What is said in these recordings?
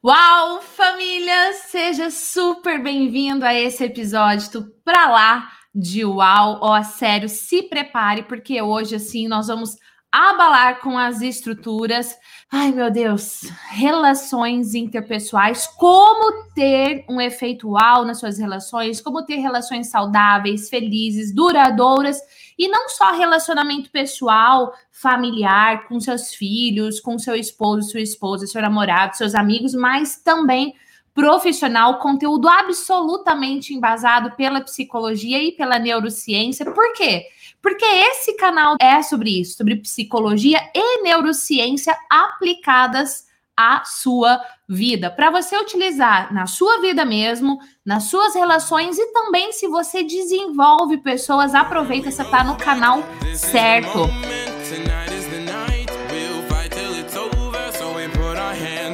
Uau, família! Seja super bem-vindo a esse episódio pra lá de Uau. Ó, sério, se prepare, porque hoje, assim, nós vamos abalar com as estruturas. Ai, meu Deus, relações interpessoais, como ter um efeito uau nas suas relações, como ter relações saudáveis, felizes, duradouras e não só relacionamento pessoal, familiar, com seus filhos, com seu esposo, sua esposa, seu namorado, seus amigos, mas também profissional, conteúdo absolutamente embasado pela psicologia e pela neurociência. Por quê? Porque esse canal é sobre isso, sobre psicologia e neurociência aplicadas à sua vida, para você utilizar na sua vida mesmo, nas suas relações e também se você desenvolve pessoas, aproveita, você tá no canal certo.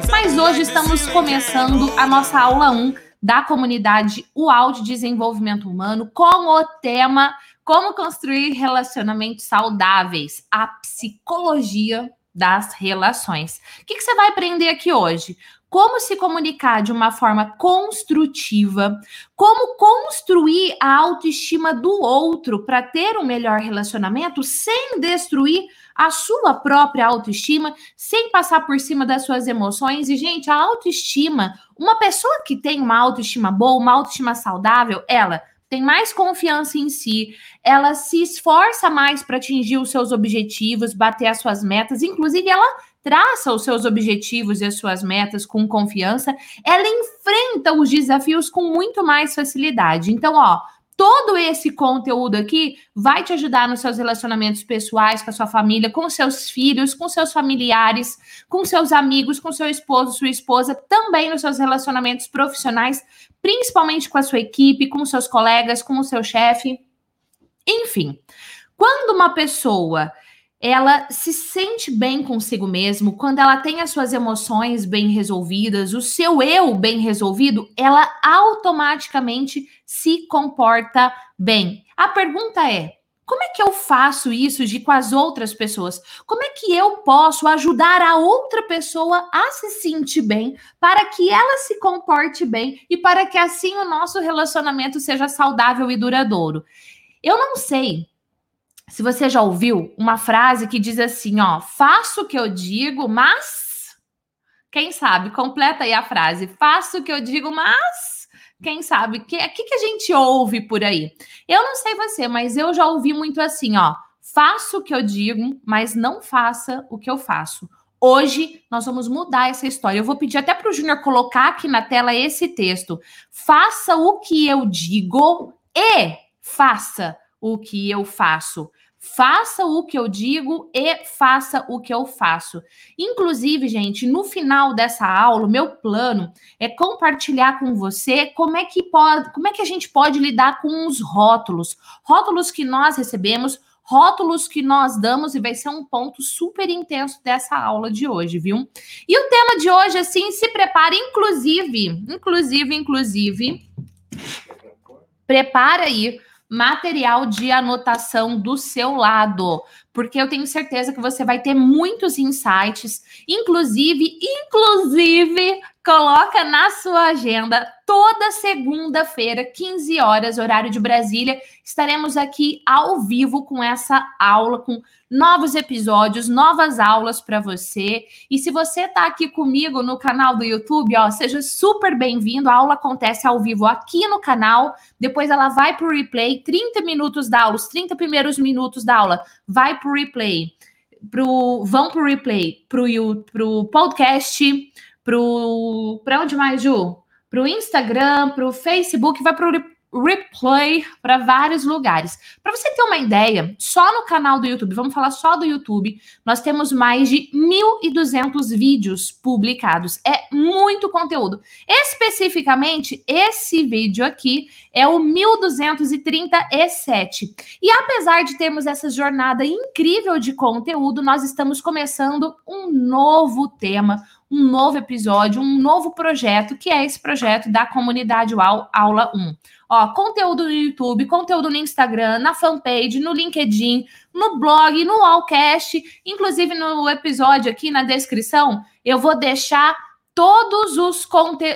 Mas hoje estamos começando a nossa aula 1 da comunidade UAU de Desenvolvimento Humano com o tema Como construir relacionamentos saudáveis, a psicologia das relações. O que, que, você vai aprender aqui hoje? Como se comunicar de uma forma construtiva, como construir a autoestima do outro para ter um melhor relacionamento sem destruir a sua própria autoestima, sem passar por cima das suas emoções. E, gente, a autoestima, uma pessoa que tem uma autoestima boa, uma autoestima saudável, ela tem mais confiança em si, ela se esforça mais para atingir os seus objetivos, bater as suas metas, inclusive ela traça os seus objetivos e as suas metas com confiança, ela enfrenta os desafios com muito mais facilidade. Então, ó, Todo esse conteúdo aqui vai te ajudar nos seus relacionamentos pessoais, com a sua família, com seus filhos, com seus familiares, com seus amigos, com seu esposo, sua esposa, também nos seus relacionamentos profissionais, principalmente com a sua equipe, com seus colegas, com o seu chefe. Enfim, quando uma pessoa ela se sente bem consigo mesmo, quando ela tem as suas emoções bem resolvidas, o seu eu bem resolvido, ela automaticamente se comporta bem. A pergunta é: como é que eu faço isso de com as outras pessoas? Como é que eu posso ajudar a outra pessoa a se sentir bem, para que ela se comporte bem e para que assim o nosso relacionamento seja saudável e duradouro? Eu não sei se você já ouviu uma frase que diz assim, ó, faço o que eu digo, mas quem sabe, completa aí a frase. Faço o que eu digo, mas quem sabe, que que, que a gente ouve por aí? Eu não sei você, mas eu já ouvi muito assim, ó, faço o que eu digo, mas não faça o que eu faço. Hoje nós vamos mudar essa história. Eu vou pedir até para o Júnior colocar aqui na tela esse texto. Faça o que eu digo e faça o que eu faço. Faça o que eu digo e faça o que eu faço. Inclusive, gente, no final dessa aula, meu plano é compartilhar com você como é que pode, como é que a gente pode lidar com os rótulos, rótulos que nós recebemos, rótulos que nós damos e vai ser um ponto super intenso dessa aula de hoje, viu? E o tema de hoje, assim, se prepare, inclusive, inclusive, inclusive, prepara aí material de anotação do seu lado, porque eu tenho certeza que você vai ter muitos insights, inclusive, inclusive, coloca na sua agenda toda segunda-feira, 15 horas, horário de Brasília, estaremos aqui ao vivo com essa aula com novos episódios, novas aulas para você. E se você está aqui comigo no canal do YouTube, ó, seja super bem-vindo. A aula acontece ao vivo aqui no canal. Depois ela vai para o replay, 30 minutos da aula, os 30 primeiros minutos da aula, vai para o replay. Pro, vão para o replay, para o podcast, para onde mais, Ju? Para o Instagram, para o Facebook, vai para o replay para vários lugares. Para você ter uma ideia, só no canal do YouTube, vamos falar só do YouTube, nós temos mais de 1.200 vídeos publicados. É muito conteúdo. Especificamente, esse vídeo aqui é o 1237. E apesar de termos essa jornada incrível de conteúdo, nós estamos começando um novo tema, um novo episódio, um novo projeto, que é esse projeto da comunidade UAU Aula 1. Ó, conteúdo no YouTube, conteúdo no Instagram, na fanpage, no LinkedIn, no blog, no Allcast, inclusive no episódio aqui na descrição, eu vou deixar todos os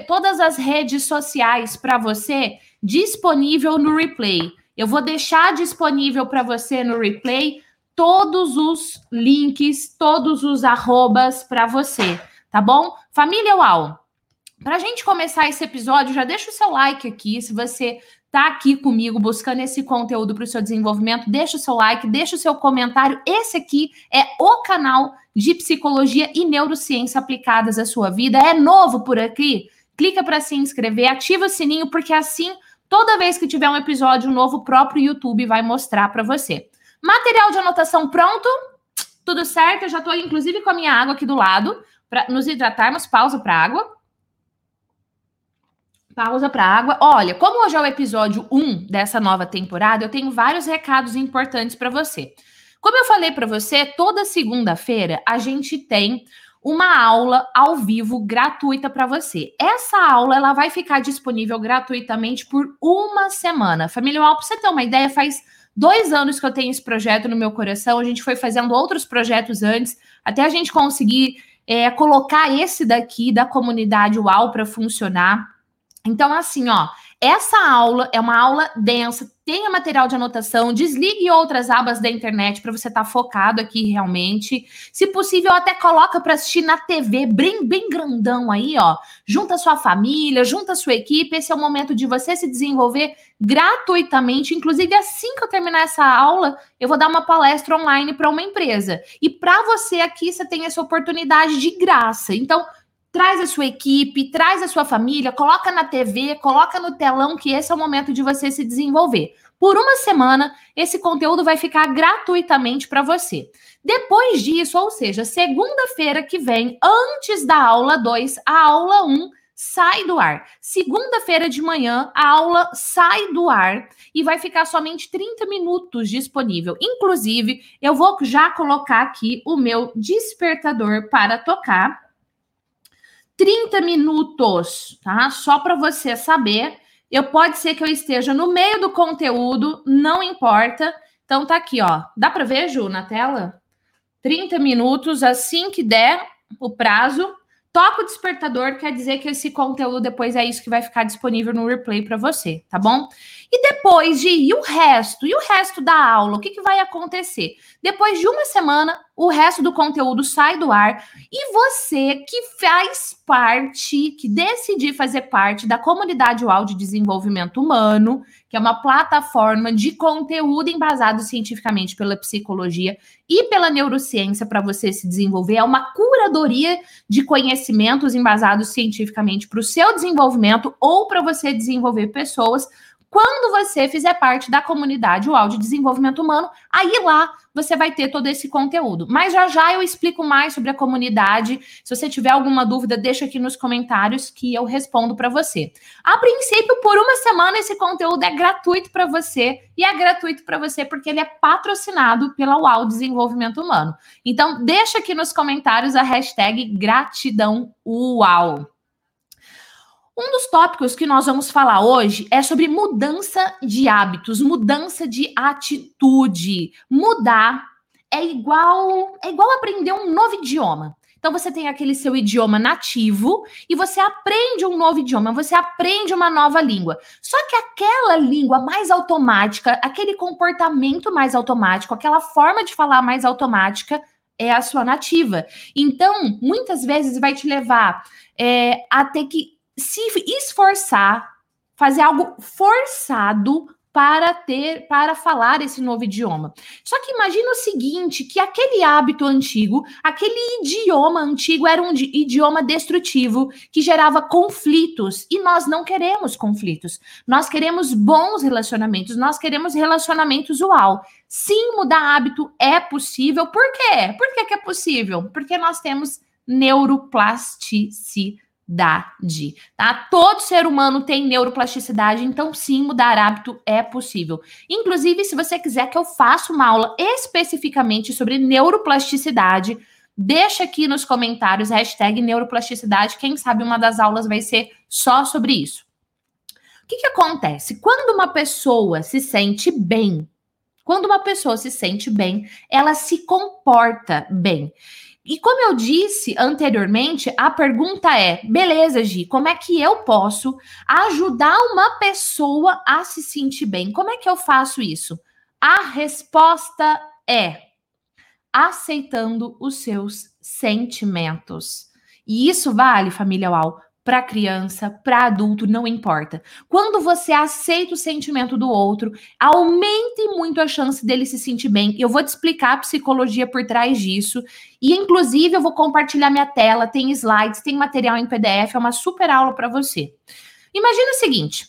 todas as redes sociais para você disponível no replay. Eu vou deixar disponível para você no replay todos os links, todos os arrobas para você, tá bom? Família UAU, para a gente começar esse episódio, já deixa o seu like aqui. Se você está aqui comigo buscando esse conteúdo para o seu desenvolvimento, deixa o seu like, deixa o seu comentário. Esse aqui é o canal de psicologia e neurociência aplicadas à sua vida. É novo por aqui? Clica para se inscrever, ativa o sininho, porque assim, toda vez que tiver um episódio novo, o próprio YouTube vai mostrar para você. Material de anotação pronto? Tudo certo? Eu já estou, inclusive, com a minha água aqui do lado, para nos hidratarmos. Pausa para água pausa para água. Olha, como hoje é o episódio 1 dessa nova temporada, eu tenho vários recados importantes para você. Como eu falei para você, toda segunda-feira a gente tem uma aula ao vivo gratuita para você. Essa aula ela vai ficar disponível gratuitamente por uma semana. Família Alpo, você ter uma ideia, faz dois anos que eu tenho esse projeto no meu coração. A gente foi fazendo outros projetos antes, até a gente conseguir é, colocar esse daqui da comunidade UAU para funcionar. Então, assim, ó, essa aula é uma aula densa, tenha material de anotação, desligue outras abas da internet para você estar tá focado aqui realmente. Se possível, até coloca para assistir na TV, bem, bem grandão aí, ó. Junta sua família, junta sua equipe. Esse é o momento de você se desenvolver gratuitamente. Inclusive, assim que eu terminar essa aula, eu vou dar uma palestra online para uma empresa. E para você aqui, você tem essa oportunidade de graça. Então, Traz a sua equipe, traz a sua família, coloca na TV, coloca no telão, que esse é o momento de você se desenvolver. Por uma semana, esse conteúdo vai ficar gratuitamente para você. Depois disso, ou seja, segunda-feira que vem, antes da aula 2, a aula 1 um, sai do ar. Segunda-feira de manhã, a aula sai do ar e vai ficar somente 30 minutos disponível. Inclusive, eu vou já colocar aqui o meu despertador para tocar 30 minutos, tá? Só para você saber. Eu pode ser que eu esteja no meio do conteúdo, não importa. Então tá aqui, ó. Dá para ver, Ju, na tela? 30 minutos, assim que der o prazo, toca o despertador, quer dizer que esse conteúdo depois é isso que vai ficar disponível no replay para você, tá bom? E depois de e o resto, e o resto da aula, o que, que vai acontecer? Depois de uma semana, o resto do conteúdo sai do ar e você que faz parte, que decidir fazer parte da comunidade UAU de desenvolvimento humano, que é uma plataforma de conteúdo embasado cientificamente pela psicologia e pela neurociência para você se desenvolver, é uma curadoria de conhecimentos embasados cientificamente para o seu desenvolvimento ou para você desenvolver pessoas quando você fizer parte da comunidade UAU de Desenvolvimento Humano, aí lá você vai ter todo esse conteúdo. Mas já já eu explico mais sobre a comunidade. Se você tiver alguma dúvida, deixa aqui nos comentários que eu respondo para você. A princípio, por uma semana esse conteúdo é gratuito para você e é gratuito para você porque ele é patrocinado pela UAU Desenvolvimento Humano. Então, deixa aqui nos comentários a hashtag gratidão UAU. Um dos tópicos que nós vamos falar hoje é sobre mudança de hábitos, mudança de atitude. Mudar é igual é igual aprender um novo idioma. Então você tem aquele seu idioma nativo e você aprende um novo idioma, você aprende uma nova língua. Só que aquela língua mais automática, aquele comportamento mais automático, aquela forma de falar mais automática é a sua nativa. Então, muitas vezes vai te levar é, a ter que se esforçar, fazer algo forçado para ter, para falar esse novo idioma. Só que imagina o seguinte, que aquele hábito antigo, aquele idioma antigo era um idioma destrutivo que gerava conflitos e nós não queremos conflitos. Nós queremos bons relacionamentos, nós queremos relacionamentos uau. Sim, mudar hábito é possível. Por quê? Por que, que é possível? Porque nós temos neuroplasticidade neuroplasticidade, tá? Todo ser humano tem neuroplasticidade, então sim, mudar hábito é possível. Inclusive, se você quiser que eu faça uma aula especificamente sobre neuroplasticidade, deixa aqui nos comentários hashtag neuroplasticidade, quem sabe uma das aulas vai ser só sobre isso. O que, que acontece? Quando uma pessoa se sente bem, quando uma pessoa se sente bem, ela se comporta bem. E como eu disse anteriormente, a pergunta é: beleza, Gi, como é que eu posso ajudar uma pessoa a se sentir bem? Como é que eu faço isso? A resposta é aceitando os seus sentimentos. E isso vale, família UAU, para criança, para adulto, não importa. Quando você aceita o sentimento do outro, aumente muito a chance dele se sentir bem. Eu vou te explicar a psicologia por trás disso. E, inclusive, eu vou compartilhar minha tela, tem slides, tem material em PDF, é uma super aula para você. Imagina o seguinte: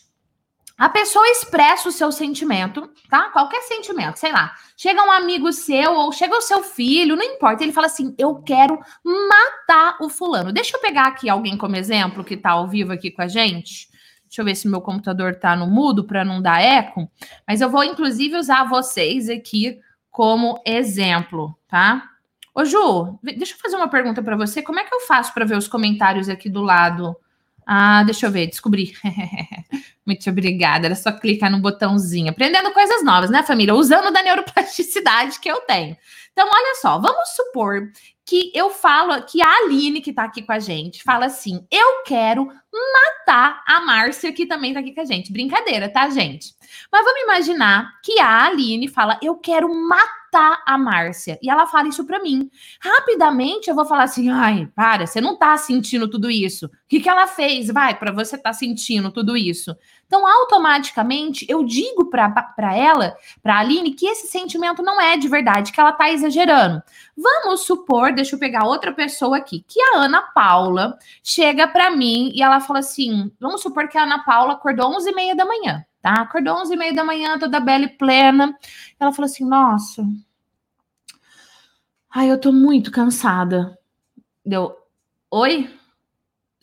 a pessoa expressa o seu sentimento, tá? Qualquer sentimento, sei lá. Chega um amigo seu ou chega o seu filho, não importa. Ele fala assim: Eu quero matar o fulano. Deixa eu pegar aqui alguém como exemplo que tá ao vivo aqui com a gente. Deixa eu ver se meu computador tá no mudo para não dar eco. Mas eu vou, inclusive, usar vocês aqui como exemplo, tá? Ô, Ju, deixa eu fazer uma pergunta para você. Como é que eu faço para ver os comentários aqui do lado? Ah, deixa eu ver, descobri. Muito obrigada. Era só clicar no botãozinho. Aprendendo coisas novas, né, família? Usando da neuroplasticidade que eu tenho. Então, olha só, vamos supor que eu falo, que a Aline, que tá aqui com a gente, fala assim: eu quero matar a Márcia, que também tá aqui com a gente. Brincadeira, tá, gente? Mas vamos imaginar que a Aline fala: eu quero matar a Márcia. E ela fala isso para mim. Rapidamente eu vou falar assim: ai, para, você não tá sentindo tudo isso. O que, que ela fez? Vai, para você tá sentindo tudo isso. Então, automaticamente, eu digo para ela, para Aline, que esse sentimento não é de verdade, que ela tá exagerando. Vamos supor, deixa eu pegar outra pessoa aqui, que a Ana Paula chega para mim e ela fala assim: vamos supor que a Ana Paula acordou 11 e meia da manhã tá? Acordou 11 e meia da manhã, toda bela e plena. Ela falou assim: Nossa, ai, eu tô muito cansada. Deu, oi?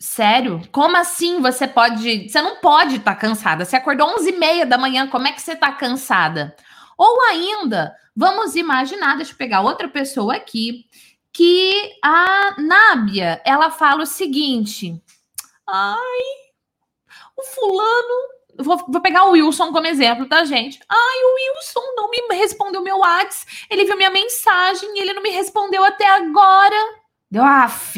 Sério? Como assim você pode. Você não pode estar tá cansada. Você acordou 11 e meia da manhã, como é que você tá cansada? Ou ainda, vamos imaginar, deixa eu pegar outra pessoa aqui, que a Nábia, ela fala o seguinte: Ai, o fulano Vou, vou, pegar o Wilson como exemplo, tá, gente? Ai, o Wilson não me respondeu meu WhatsApp. Ele viu minha mensagem e ele não me respondeu até agora. Deu, af.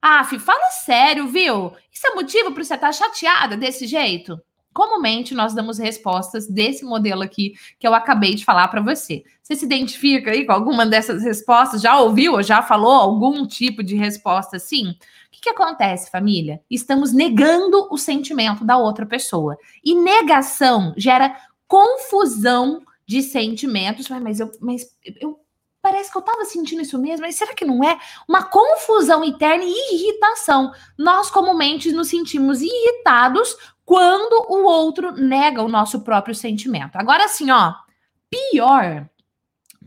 Af, fala sério, viu? Isso é motivo para você estar tá chateada desse jeito? Comumente nós damos respostas desse modelo aqui que eu acabei de falar para você. Você se identifica aí com alguma dessas respostas? Já ouviu ou já falou algum tipo de resposta assim? O que, que acontece, família? Estamos negando o sentimento da outra pessoa. E negação gera confusão de sentimentos. Mas eu, mas eu parece que eu estava sentindo isso mesmo, mas será que não é? Uma confusão interna e irritação. Nós comumente nos sentimos irritados quando o outro nega o nosso próprio sentimento. Agora, assim, ó, pior,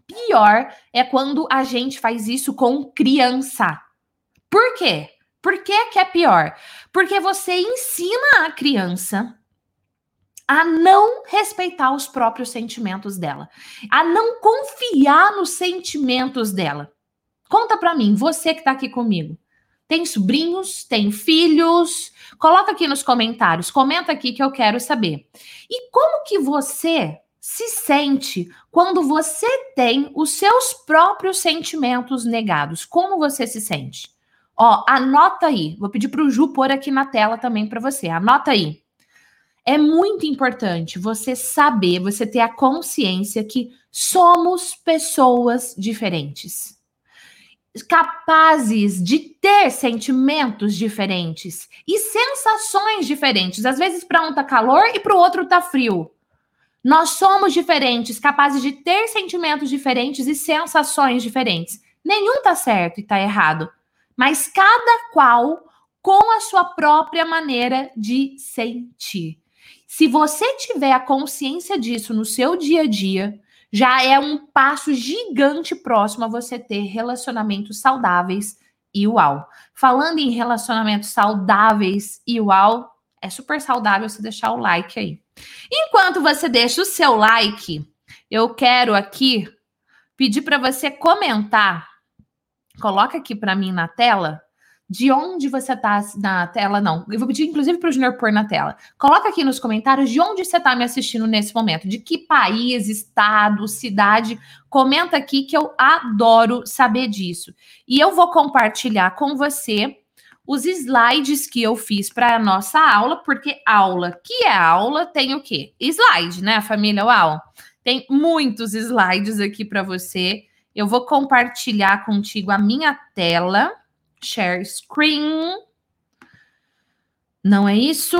pior é quando a gente faz isso com criança. Por quê? Por que, que é pior? Porque você ensina a criança a não respeitar os próprios sentimentos dela, a não confiar nos sentimentos dela. Conta para mim, você que tá aqui comigo. Tem sobrinhos, tem filhos? Coloca aqui nos comentários, comenta aqui que eu quero saber. E como que você se sente quando você tem os seus próprios sentimentos negados? Como você se sente? Ó, anota aí. Vou pedir para o Ju pôr aqui na tela também para você. Anota aí. É muito importante você saber, você ter a consciência que somos pessoas diferentes. Capazes de ter sentimentos diferentes e sensações diferentes. Às vezes, para um tá calor e para o outro tá frio. Nós somos diferentes, capazes de ter sentimentos diferentes e sensações diferentes. Nenhum tá certo e tá errado mas cada qual com a sua própria maneira de sentir. Se você tiver a consciência disso no seu dia a dia, já é um passo gigante próximo a você ter relacionamentos saudáveis e uau. Falando em relacionamentos saudáveis e uau, é super saudável você deixar o like aí. Enquanto você deixa o seu like, eu quero aqui pedir para você comentar Coloca aqui para mim na tela de onde você está na tela, não. Eu vou pedir, inclusive, para o Junior pôr na tela. Coloca aqui nos comentários de onde você está me assistindo nesse momento. De que país, estado, cidade. Comenta aqui que eu adoro saber disso. E eu vou compartilhar com você os slides que eu fiz para a nossa aula, porque aula que é aula tem o quê? Slide, né, família Uau? Tem muitos slides aqui para você. Eu vou compartilhar contigo a minha tela share screen. Não é isso?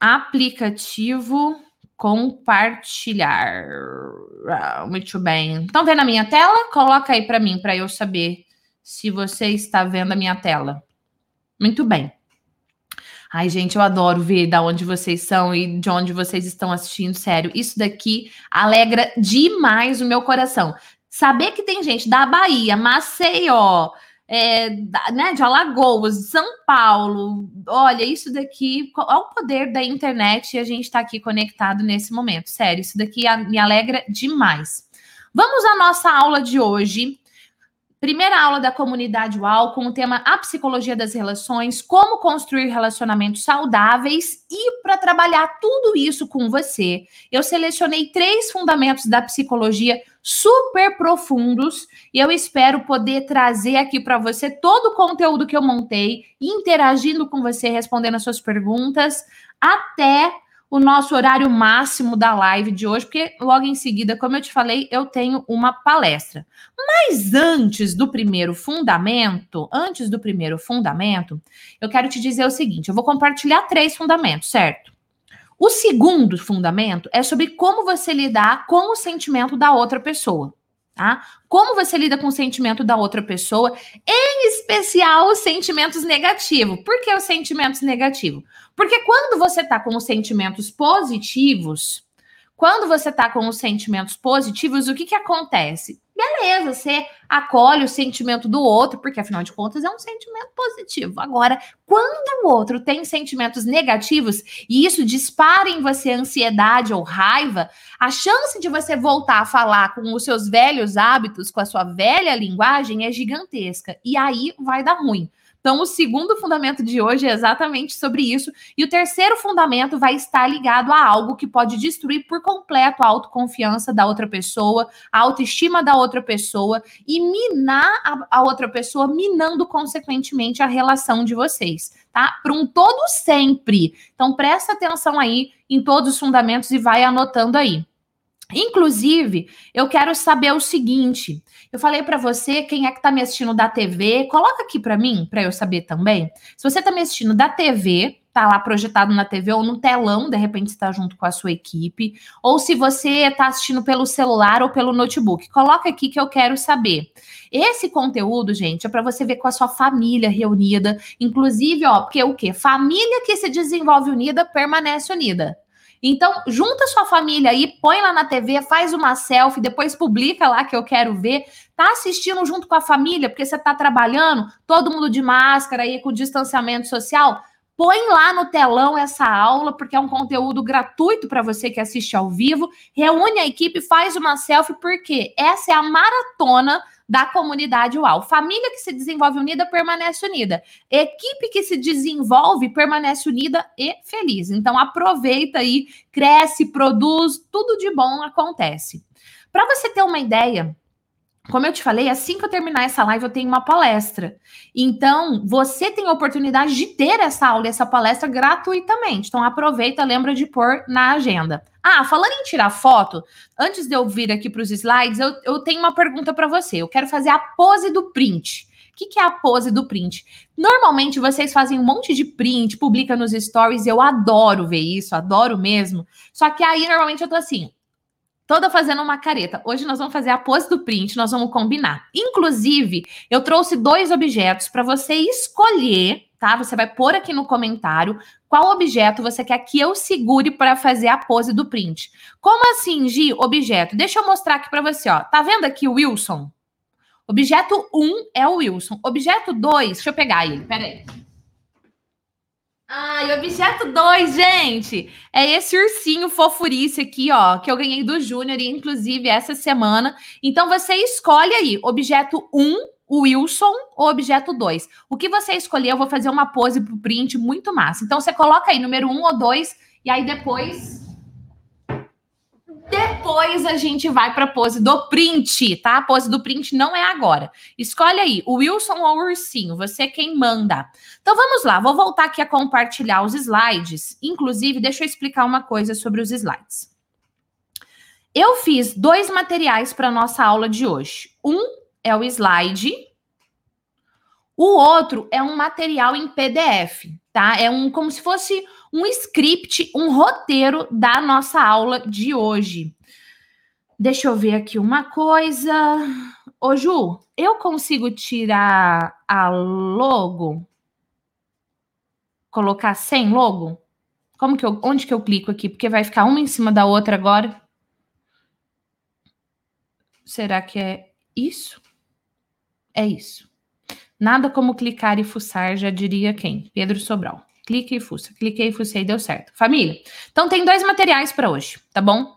Aplicativo compartilhar. Ah, muito bem. Estão vendo a minha tela? Coloca aí para mim, para eu saber se você está vendo a minha tela. Muito bem. Ai, gente, eu adoro ver da onde vocês são e de onde vocês estão assistindo. Sério, isso daqui alegra demais o meu coração. Saber que tem gente da Bahia, Maceió, é, né, de Alagoas, São Paulo. Olha, isso daqui, é o poder da internet e a gente está aqui conectado nesse momento. Sério, isso daqui me alegra demais. Vamos à nossa aula de hoje. Primeira aula da comunidade UAU com o tema A Psicologia das Relações, como construir relacionamentos saudáveis. E para trabalhar tudo isso com você, eu selecionei três fundamentos da psicologia super profundos e eu espero poder trazer aqui para você todo o conteúdo que eu montei, interagindo com você, respondendo as suas perguntas, até o nosso horário máximo da live de hoje, porque logo em seguida, como eu te falei, eu tenho uma palestra. Mas antes do primeiro fundamento, antes do primeiro fundamento, eu quero te dizer o seguinte: eu vou compartilhar três fundamentos, certo? O segundo fundamento é sobre como você lidar com o sentimento da outra pessoa. Tá? Como você lida com o sentimento da outra pessoa, em especial os sentimentos negativos. Por que os sentimentos negativos? Porque quando você está com os sentimentos positivos, quando você está com os sentimentos positivos, o que, que acontece? Beleza, você acolhe o sentimento do outro, porque afinal de contas é um sentimento positivo. Agora, quando o outro tem sentimentos negativos e isso dispara em você ansiedade ou raiva, a chance de você voltar a falar com os seus velhos hábitos, com a sua velha linguagem, é gigantesca. E aí vai dar ruim. Então, o segundo fundamento de hoje é exatamente sobre isso. E o terceiro fundamento vai estar ligado a algo que pode destruir por completo a autoconfiança da outra pessoa, a autoestima da outra pessoa e minar a, a outra pessoa, minando consequentemente a relação de vocês, tá? Para um todo sempre. Então, presta atenção aí em todos os fundamentos e vai anotando aí. Inclusive, eu quero saber o seguinte: eu falei para você, quem é que está me assistindo da TV, coloca aqui para mim, para eu saber também. Se você está me assistindo da TV, tá lá projetado na TV ou no telão, de repente está junto com a sua equipe, ou se você está assistindo pelo celular ou pelo notebook, coloca aqui que eu quero saber. Esse conteúdo, gente, é para você ver com a sua família reunida, inclusive, ó, porque o quê? Família que se desenvolve unida permanece unida. Então, junta sua família aí, põe lá na TV, faz uma selfie, depois publica lá que eu quero ver. Tá assistindo junto com a família, porque você tá trabalhando, todo mundo de máscara aí, com distanciamento social. Põe lá no telão essa aula, porque é um conteúdo gratuito para você que assiste ao vivo. Reúne a equipe, faz uma selfie, porque essa é a maratona da comunidade UAU. Família que se desenvolve unida permanece unida. Equipe que se desenvolve permanece unida e feliz. Então aproveita aí, cresce, produz, tudo de bom acontece. Para você ter uma ideia, como eu te falei, assim que eu terminar essa live, eu tenho uma palestra. Então, você tem a oportunidade de ter essa aula, essa palestra gratuitamente. Então, aproveita, lembra de pôr na agenda. Ah, falando em tirar foto, antes de eu vir aqui para os slides, eu, eu tenho uma pergunta para você. Eu quero fazer a pose do print. O que, que, é a pose do print? Normalmente vocês fazem um monte de print, publica nos stories, eu adoro ver isso, adoro mesmo. Só que aí normalmente eu tô assim, toda fazendo uma careta. Hoje nós vamos fazer a pose do print, nós vamos combinar. Inclusive, eu trouxe dois objetos para você escolher, tá? Você vai pôr aqui no comentário qual objeto você quer que eu segure para fazer a pose do print. Como assim, Gi, objeto? Deixa eu mostrar aqui para você, ó. Tá vendo aqui o Wilson? Objeto 1 um é o Wilson. Objeto 2, deixa eu pegar ele, peraí. E objeto 2, gente, é esse ursinho fofurice aqui, ó, que eu ganhei do Júnior, inclusive, essa semana. Então, você escolhe aí, objeto 1 um o Wilson ou objeto 2. O que você escolher, eu vou fazer uma pose pro print muito massa. Então você coloca aí número 1 um ou 2 e aí depois depois a gente vai para a pose do print, tá? A pose do print não é agora. Escolhe aí, o Wilson ou o ursinho, você é quem manda. Então vamos lá, vou voltar aqui a compartilhar os slides. Inclusive, deixa eu explicar uma coisa sobre os slides. Eu fiz dois materiais para nossa aula de hoje. Um é o slide, o outro é um material em PDF, tá? É um como se fosse um script, um roteiro da nossa aula de hoje. Deixa eu ver aqui uma coisa. Ô, Ju, eu consigo tirar a logo? Colocar sem logo? Como que eu, onde que eu clico aqui? Porque vai ficar uma em cima da outra agora. Será que é isso? É isso. Nada como clicar e fuçar, já diria quem? Pedro Sobral. Clique e fuça. Cliquei e fucei, deu certo. Família, então tem dois materiais para hoje, tá bom?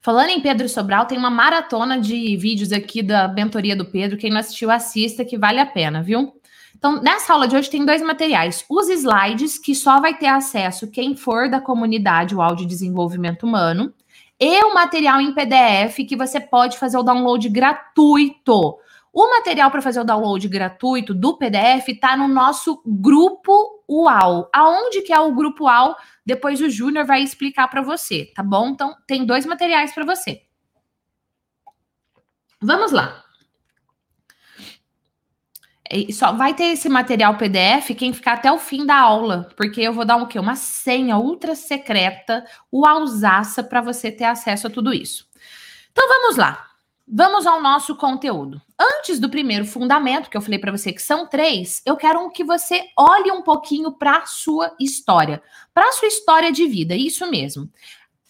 Falando em Pedro Sobral, tem uma maratona de vídeos aqui da mentoria do Pedro. Quem não assistiu, assista, que vale a pena, viu? Então, nessa aula de hoje tem dois materiais. Os slides, que só vai ter acesso quem for da comunidade, o áudio desenvolvimento humano, e o material em PDF, que você pode fazer o download gratuito. O material para fazer o download gratuito do PDF está no nosso grupo UAU. Aonde que é o grupo UAU? Depois o Júnior vai explicar para você, tá bom? Então, tem dois materiais para você. Vamos lá. Só vai ter esse material PDF quem ficar até o fim da aula, porque eu vou dar um quê? Uma senha ultra secreta, o Alsaça, para você ter acesso a tudo isso. Então vamos lá. Vamos ao nosso conteúdo. Antes do primeiro fundamento, que eu falei para você que são três, eu quero que você olhe um pouquinho para a sua história, para a sua história de vida, isso mesmo.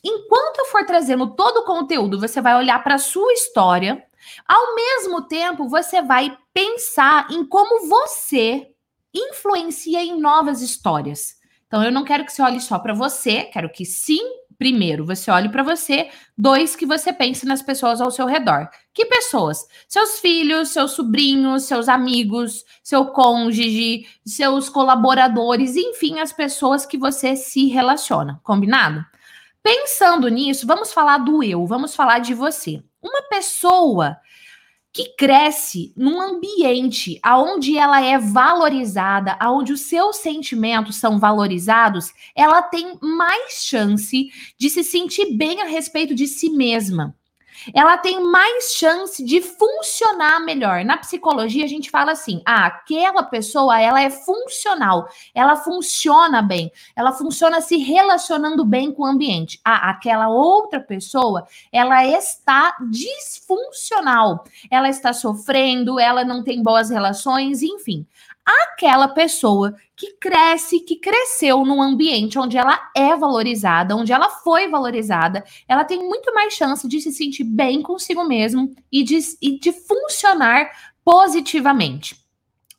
Enquanto eu for trazendo todo o conteúdo, você vai olhar para a sua história, ao mesmo tempo, você vai pensar em como você influencia em novas histórias. Então, eu não quero que você olhe só para você, quero que sim Primeiro, você olhe para você. Dois, que você pense nas pessoas ao seu redor. Que pessoas? Seus filhos, seus sobrinhos, seus amigos, seu cônjuge, seus colaboradores, enfim, as pessoas que você se relaciona. Combinado? Pensando nisso, vamos falar do eu, vamos falar de você. Uma pessoa que cresce num ambiente aonde ela é valorizada, aonde os seus sentimentos são valorizados, ela tem mais chance de se sentir bem a respeito de si mesma ela tem mais chance de funcionar melhor. Na psicologia a gente fala assim: ah, aquela pessoa ela é funcional, ela funciona bem, ela funciona se relacionando bem com o ambiente. Ah, aquela outra pessoa ela está disfuncional, ela está sofrendo, ela não tem boas relações, enfim aquela pessoa que cresce, que cresceu num ambiente onde ela é valorizada, onde ela foi valorizada, ela tem muito mais chance de se sentir bem consigo mesmo e de, e de funcionar positivamente.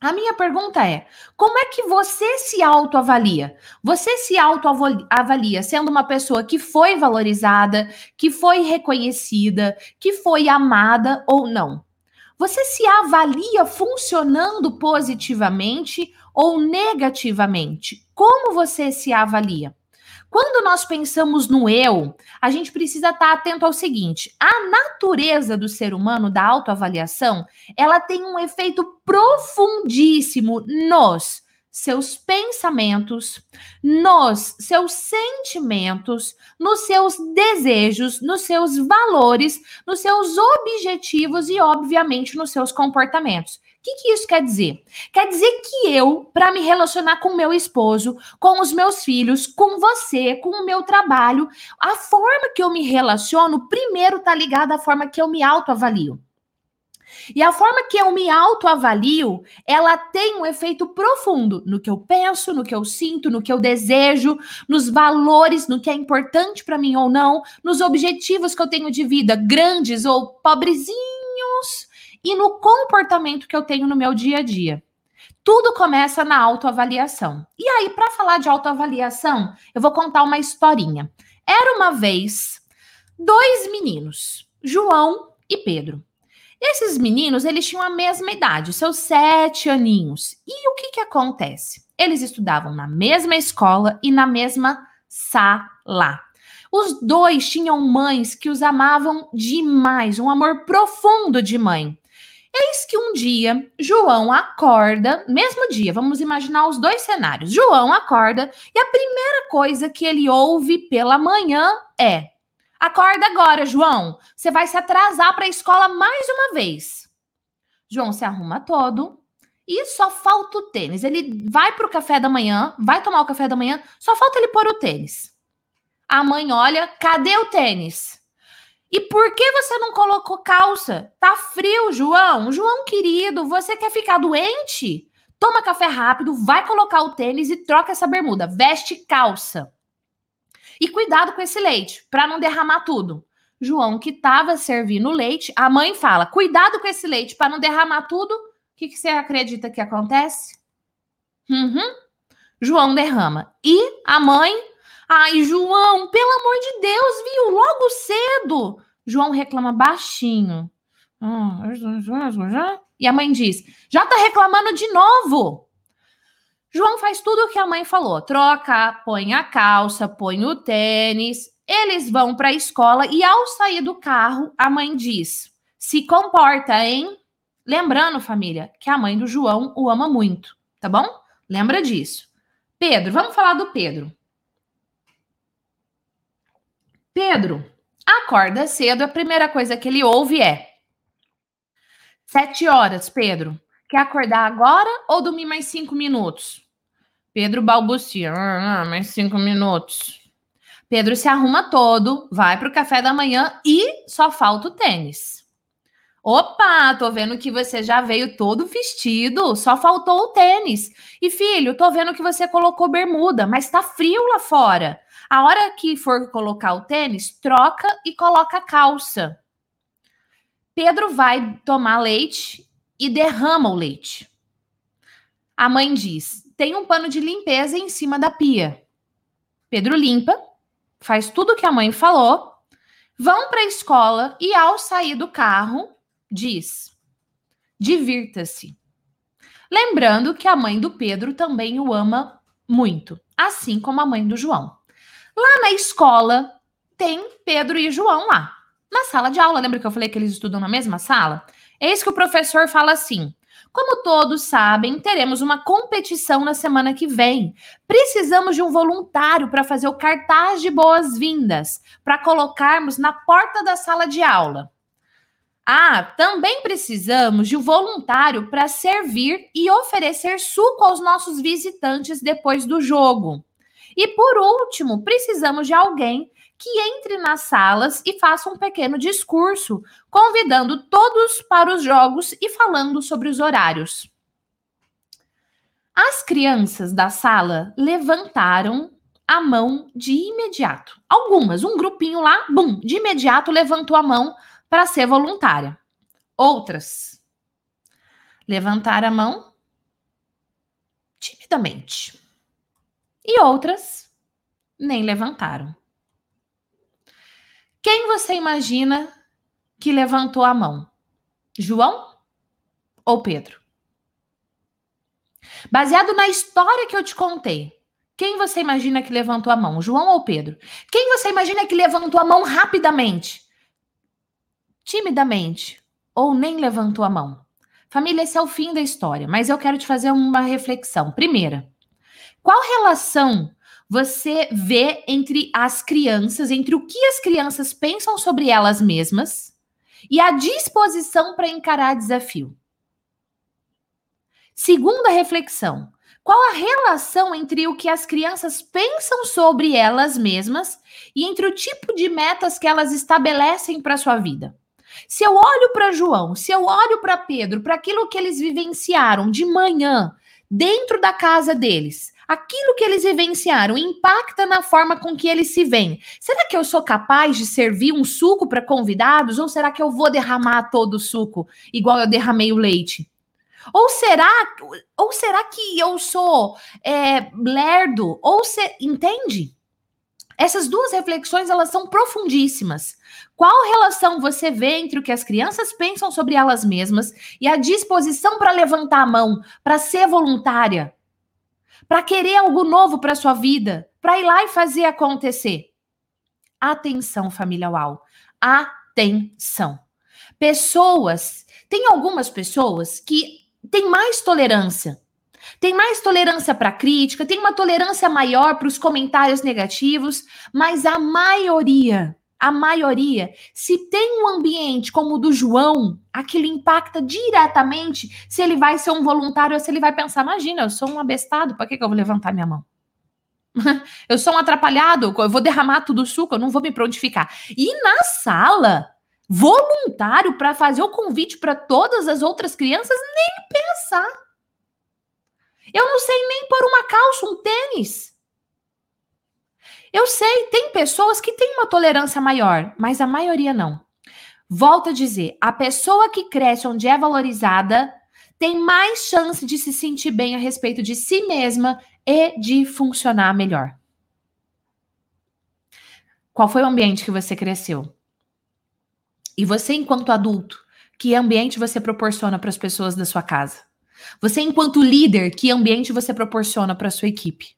A minha pergunta é: como é que você se autoavalia? Você se autoavalia sendo uma pessoa que foi valorizada, que foi reconhecida, que foi amada ou não? Você se avalia funcionando positivamente ou negativamente? Como você se avalia? Quando nós pensamos no eu, a gente precisa estar atento ao seguinte: a natureza do ser humano, da autoavaliação, ela tem um efeito profundíssimo nos seus pensamentos, nos seus sentimentos, nos seus desejos, nos seus valores, nos seus objetivos e, obviamente, nos seus comportamentos. O que, que isso quer dizer? Quer dizer que eu, para me relacionar com meu esposo, com os meus filhos, com você, com o meu trabalho, a forma que eu me relaciono, primeiro está ligada à forma que eu me autoavalio. E a forma que eu me autoavalio, ela tem um efeito profundo no que eu penso, no que eu sinto, no que eu desejo, nos valores, no que é importante para mim ou não, nos objetivos que eu tenho de vida, grandes ou pobrezinhos, e no comportamento que eu tenho no meu dia a dia. Tudo começa na autoavaliação. E aí, para falar de autoavaliação, eu vou contar uma historinha. Era uma vez dois meninos, João e Pedro. Esses meninos, eles tinham a mesma idade, seus sete aninhos. E o que que acontece? Eles estudavam na mesma escola e na mesma sala. Os dois tinham mães que os amavam demais, um amor profundo de mãe. Eis que um dia João acorda, mesmo dia, vamos imaginar os dois cenários. João acorda e a primeira coisa que ele ouve pela manhã é: Acorda agora, João. Você vai se atrasar para a escola mais uma vez. João se arruma todo e só falta o tênis. Ele vai para o café da manhã, vai tomar o café da manhã, só falta ele pôr o tênis. A mãe olha, cadê o tênis? E por que você não colocou calça? Tá frio, João. João querido, você quer ficar doente? Toma café rápido, vai colocar o tênis e troca essa bermuda. Veste calça. E cuidado com esse leite, para não derramar tudo. João, que estava servindo leite, a mãe fala: cuidado com esse leite para não derramar tudo. O que, que, você acredita que acontece? Uhum. João derrama. E a mãe Ai, João, pelo amor de Deus, viu? Logo cedo. João reclama baixinho. E a mãe diz: Já tá reclamando de novo. João faz tudo o que a mãe falou: troca, põe a calça, põe o tênis. Eles vão para a escola e, ao sair do carro, a mãe diz: Se comporta, hein? Lembrando, família, que a mãe do João o ama muito, tá bom? Lembra disso. Pedro, vamos falar do Pedro. Pedro acorda cedo, a primeira coisa que ele ouve é: Sete horas, Pedro. Quer acordar agora ou dormir mais cinco minutos? Pedro balbucia: ah, mais cinco minutos. Pedro se arruma todo, vai para o café da manhã e só falta o tênis. Opa, tô vendo que você já veio todo vestido, só faltou o tênis. E filho, tô vendo que você colocou bermuda, mas tá frio lá fora. A hora que for colocar o tênis, troca e coloca a calça. Pedro vai tomar leite e derrama o leite. A mãe diz: tem um pano de limpeza em cima da pia. Pedro limpa, faz tudo o que a mãe falou, vão para a escola e, ao sair do carro, diz: divirta-se. Lembrando que a mãe do Pedro também o ama muito, assim como a mãe do João. Lá na escola tem Pedro e João lá. Na sala de aula, lembra que eu falei que eles estudam na mesma sala? Eis que o professor fala assim: como todos sabem, teremos uma competição na semana que vem. Precisamos de um voluntário para fazer o cartaz de boas-vindas, para colocarmos na porta da sala de aula. Ah, também precisamos de um voluntário para servir e oferecer suco aos nossos visitantes depois do jogo. E por último, precisamos de alguém que entre nas salas e faça um pequeno discurso, convidando todos para os jogos e falando sobre os horários. As crianças da sala levantaram a mão de imediato. Algumas, um grupinho lá, bum, de imediato levantou a mão para ser voluntária. Outras levantaram a mão timidamente e outras nem levantaram. Quem você imagina que levantou a mão? João ou Pedro? Baseado na história que eu te contei, quem você imagina que levantou a mão? João ou Pedro? Quem você imagina que levantou a mão rapidamente? Timidamente? Ou nem levantou a mão? Família, esse é o fim da história, mas eu quero te fazer uma reflexão. Primeira, qual relação você vê entre as crianças, entre o que as crianças pensam sobre elas mesmas e a disposição para encarar desafio? Segunda reflexão: qual a relação entre o que as crianças pensam sobre elas mesmas e entre o tipo de metas que elas estabelecem para sua vida? Se eu olho para João, se eu olho para Pedro, para aquilo que eles vivenciaram de manhã dentro da casa deles, aquilo que eles vivenciaram impacta na forma com que eles se veem. Será que eu sou capaz de servir um suco para convidados ou será que eu vou derramar todo o suco igual eu derramei o leite? Ou será, ou será que eu sou é, lerdo? Ou se, entende? Essas duas reflexões, elas são profundíssimas. Qual relação você vê entre o que as crianças pensam sobre elas mesmas e a disposição para levantar a mão, para ser voluntária, para querer algo novo para sua vida, para ir lá e fazer acontecer? Atenção, família UAU. Atenção. Pessoas, tem algumas pessoas que têm mais tolerância tem mais tolerância para crítica, tem uma tolerância maior para os comentários negativos, mas a maioria, a maioria, se tem um ambiente como o do João, aquilo impacta diretamente se ele vai ser um voluntário ou se ele vai pensar: imagina, eu sou um abestado, para que, que eu vou levantar minha mão? eu sou um atrapalhado, eu vou derramar tudo o suco, eu não vou me prontificar. E na sala, voluntário para fazer o convite para todas as outras crianças, nem pensar. Eu não sei nem pôr uma calça, um tênis. Eu sei, tem pessoas que têm uma tolerância maior, mas a maioria não. Volto a dizer, a pessoa que cresce onde é valorizada tem mais chance de se sentir bem a respeito de si mesma e de funcionar melhor. Qual foi o ambiente que você cresceu? E você, enquanto adulto, que ambiente você proporciona para as pessoas da sua casa? Você, enquanto líder, que ambiente você proporciona para sua equipe?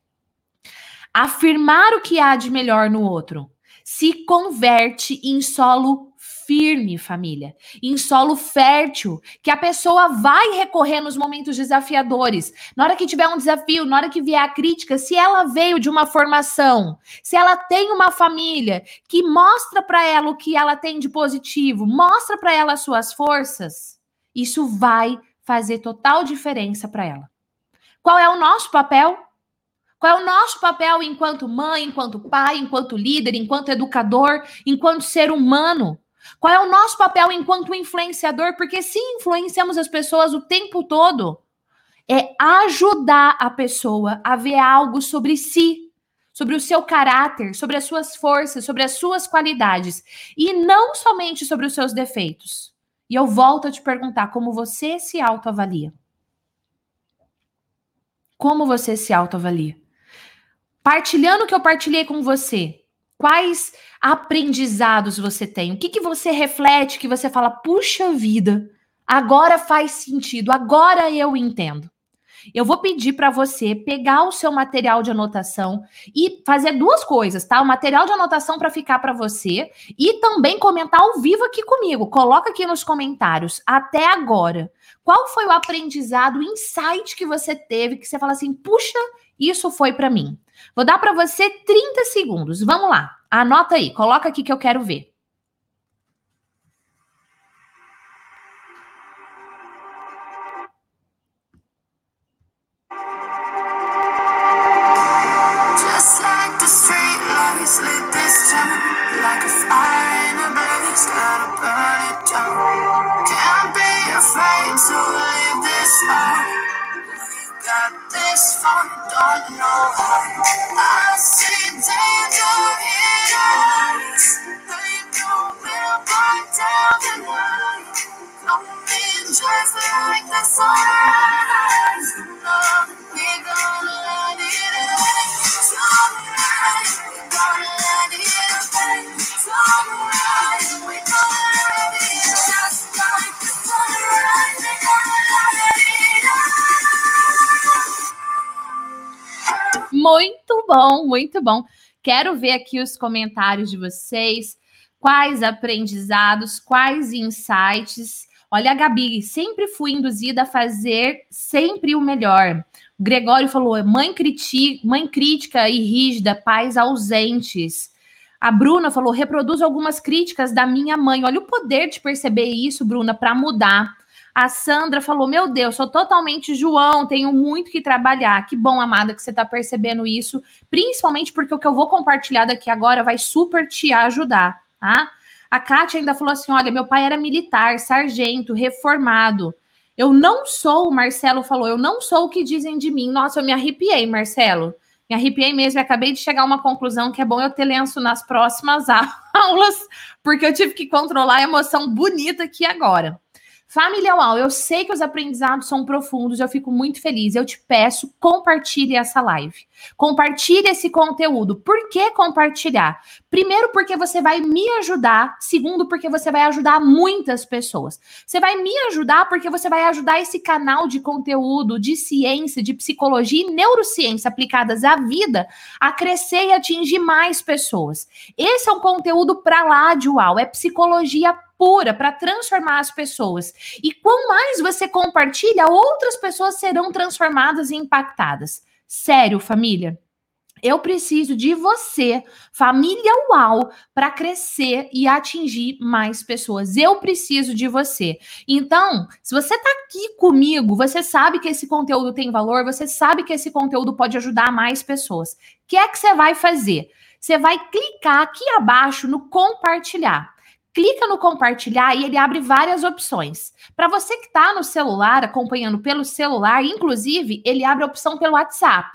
Afirmar o que há de melhor no outro se converte em solo firme, família, em solo fértil, que a pessoa vai recorrer nos momentos desafiadores. Na hora que tiver um desafio, na hora que vier a crítica, se ela veio de uma formação, se ela tem uma família que mostra para ela o que ela tem de positivo, mostra para ela as suas forças, isso vai fazer total diferença para ela. Qual é o nosso papel? Qual é o nosso papel enquanto mãe, enquanto pai, enquanto líder, enquanto educador, enquanto ser humano? Qual é o nosso papel enquanto influenciador? Porque se influenciamos as pessoas o tempo todo, é ajudar a pessoa a ver algo sobre si, sobre o seu caráter, sobre as suas forças, sobre as suas qualidades, e não somente sobre os seus defeitos. E eu volto a te perguntar como você se autoavalia. Como você se autoavalia? Partilhando o que eu partilhei com você, quais aprendizados você tem? O que, que você reflete que você fala, puxa vida, agora faz sentido, agora eu entendo. Eu vou pedir para você pegar o seu material de anotação e fazer duas coisas, tá? O material de anotação para ficar para você e também comentar ao vivo aqui comigo. Coloca aqui nos comentários até agora. Qual foi o aprendizado, o insight que você teve que você fala assim: "Puxa, isso foi para mim". Vou dar para você 30 segundos. Vamos lá. Anota aí, coloca aqui que eu quero ver. this far, don't know why. I see danger in your eyes. They don't will burn down the night. Something just like the sunrise. No, we gonna let it in. Tonight, we gonna let it in. Tonight. Muito bom, muito bom. Quero ver aqui os comentários de vocês. Quais aprendizados, quais insights. Olha, a Gabi, sempre fui induzida a fazer sempre o melhor. O Gregório falou: mãe, criti mãe crítica e rígida, pais ausentes. A Bruna falou: reproduz algumas críticas da minha mãe. Olha o poder de perceber isso, Bruna, para mudar. A Sandra falou: Meu Deus, sou totalmente João, tenho muito que trabalhar. Que bom, amada, que você está percebendo isso, principalmente porque o que eu vou compartilhar daqui agora vai super te ajudar, tá? A Kátia ainda falou assim: Olha, meu pai era militar, sargento, reformado. Eu não sou, o Marcelo falou, eu não sou o que dizem de mim. Nossa, eu me arrepiei, Marcelo. Me arrepiei mesmo e acabei de chegar a uma conclusão que é bom eu ter lenço nas próximas aulas, porque eu tive que controlar a emoção bonita aqui agora. Família UAU, eu sei que os aprendizados são profundos, eu fico muito feliz. Eu te peço, compartilhe essa live. Compartilhe esse conteúdo. Por que compartilhar? Primeiro, porque você vai me ajudar. Segundo, porque você vai ajudar muitas pessoas. Você vai me ajudar porque você vai ajudar esse canal de conteúdo de ciência, de psicologia e neurociência aplicadas à vida a crescer e atingir mais pessoas. Esse é um conteúdo para lá de UAU, é psicologia pura para transformar as pessoas. E quanto mais você compartilha, outras pessoas serão transformadas e impactadas. Sério, família. Eu preciso de você, família UAU, para crescer e atingir mais pessoas. Eu preciso de você. Então, se você está aqui comigo, você sabe que esse conteúdo tem valor, você sabe que esse conteúdo pode ajudar mais pessoas. O que é que você vai fazer? Você vai clicar aqui abaixo no compartilhar clica no compartilhar e ele abre várias opções. Para você que está no celular, acompanhando pelo celular, inclusive, ele abre a opção pelo WhatsApp.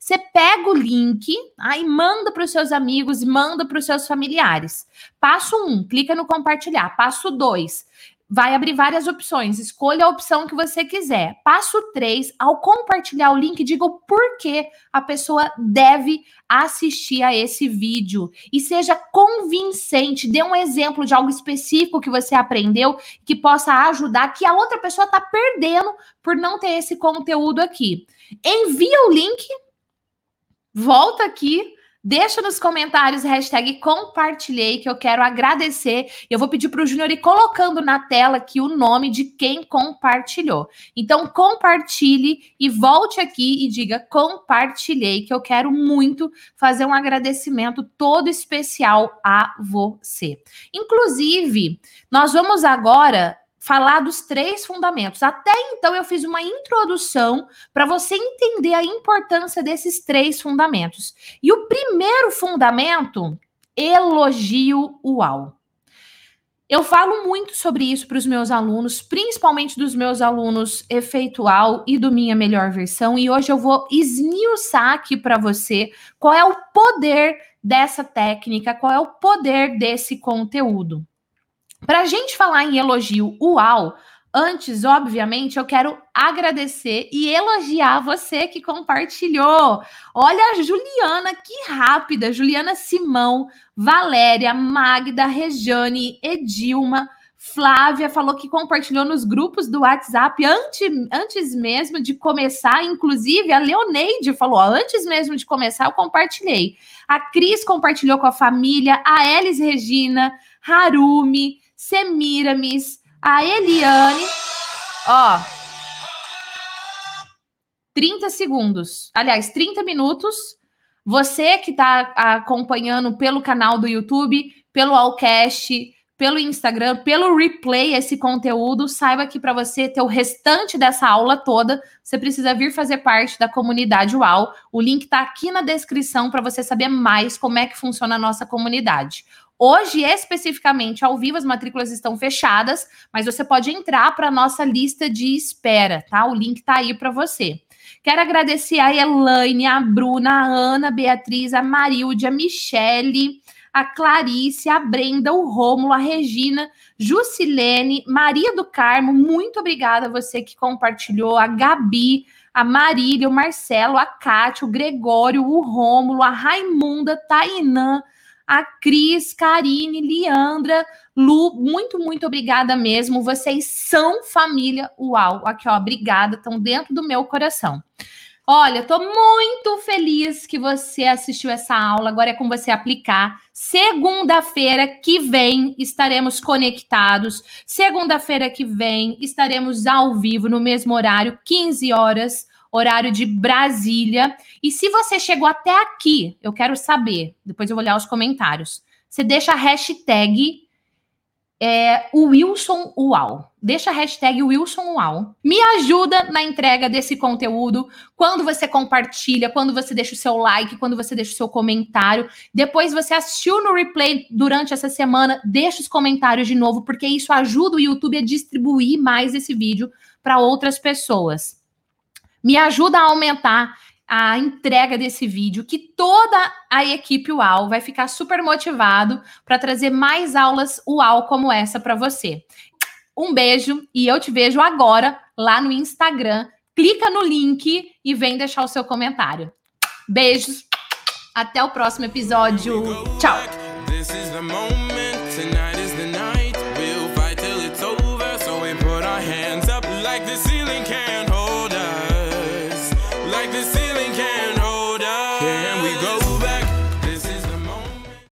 Você pega o link aí manda para os seus amigos manda para os seus familiares. Passo um, clica no compartilhar. Passo dois, vai abrir várias opções. Escolha a opção que você quiser. Passo 3, ao compartilhar o link, diga o porquê a pessoa deve assistir a esse vídeo. E seja convincente, dê um exemplo de algo específico que você aprendeu que possa ajudar, que a outra pessoa está perdendo por não ter esse conteúdo aqui. Envia o link, volta aqui Deixa nos comentários hashtag compartilhei, que eu quero agradecer. Eu vou pedir para o Júnior ir colocando na tela aqui o nome de quem compartilhou. Então, compartilhe e volte aqui e diga compartilhei, que eu quero muito fazer um agradecimento todo especial a você. Inclusive, nós vamos agora falar dos três fundamentos. Até então eu fiz uma introdução para você entender a importância desses três fundamentos. E o primeiro fundamento, elogio uau. Eu falo muito sobre isso para os meus alunos, principalmente dos meus alunos efeitual e do minha melhor versão, e hoje eu vou esmiuçar aqui para você qual é o poder dessa técnica, qual é o poder desse conteúdo. Para a gente falar em elogio uau, antes, obviamente, eu quero agradecer e elogiar você que compartilhou. Olha a Juliana, que rápida! Juliana Simão, Valéria, Magda, Rejane, Edilma. Flávia falou que compartilhou nos grupos do WhatsApp antes, antes mesmo de começar. Inclusive, a Leoneide falou: antes mesmo de começar, eu compartilhei. A Cris compartilhou com a família, a Elis Regina, Harumi, Semiramis, a Eliane. Ó. 30 segundos. Aliás, 30 minutos. Você que está acompanhando pelo canal do YouTube, pelo Allcast, pelo Instagram, pelo replay esse conteúdo, saiba que para você ter o restante dessa aula toda, você precisa vir fazer parte da comunidade UAU. O link está aqui na descrição para você saber mais como é que funciona a nossa comunidade. Hoje, especificamente, ao vivo, as matrículas estão fechadas, mas você pode entrar para a nossa lista de espera, tá? O link está aí para você. Quero agradecer a Elaine, a Bruna, a Ana, a Beatriz, a Marilde, a Michele, a Clarice, a Brenda, o Rômulo, a Regina, Jusilene, Maria do Carmo, muito obrigada a você que compartilhou, a Gabi, a Marília, o Marcelo, a Cátia, o Gregório, o Rômulo, a Raimunda, Tainã, a Cris, Karine, Liandra, Lu, muito, muito obrigada mesmo. Vocês são família uau. Aqui, ó, obrigada, estão dentro do meu coração. Olha, estou muito feliz que você assistiu essa aula. Agora é com você aplicar. Segunda-feira que vem estaremos conectados. Segunda-feira que vem estaremos ao vivo no mesmo horário, 15 horas horário de Brasília. E se você chegou até aqui, eu quero saber, depois eu vou olhar os comentários. Você deixa a hashtag é, Wilson Uau. Deixa a hashtag Wilson Uau. Me ajuda na entrega desse conteúdo. Quando você compartilha, quando você deixa o seu like, quando você deixa o seu comentário. Depois você assistiu no replay durante essa semana, deixa os comentários de novo, porque isso ajuda o YouTube a distribuir mais esse vídeo para outras pessoas me ajuda a aumentar a entrega desse vídeo, que toda a equipe UAU vai ficar super motivado para trazer mais aulas UAU como essa para você. Um beijo e eu te vejo agora lá no Instagram. Clica no link e vem deixar o seu comentário. Beijos. Até o próximo episódio. Tchau.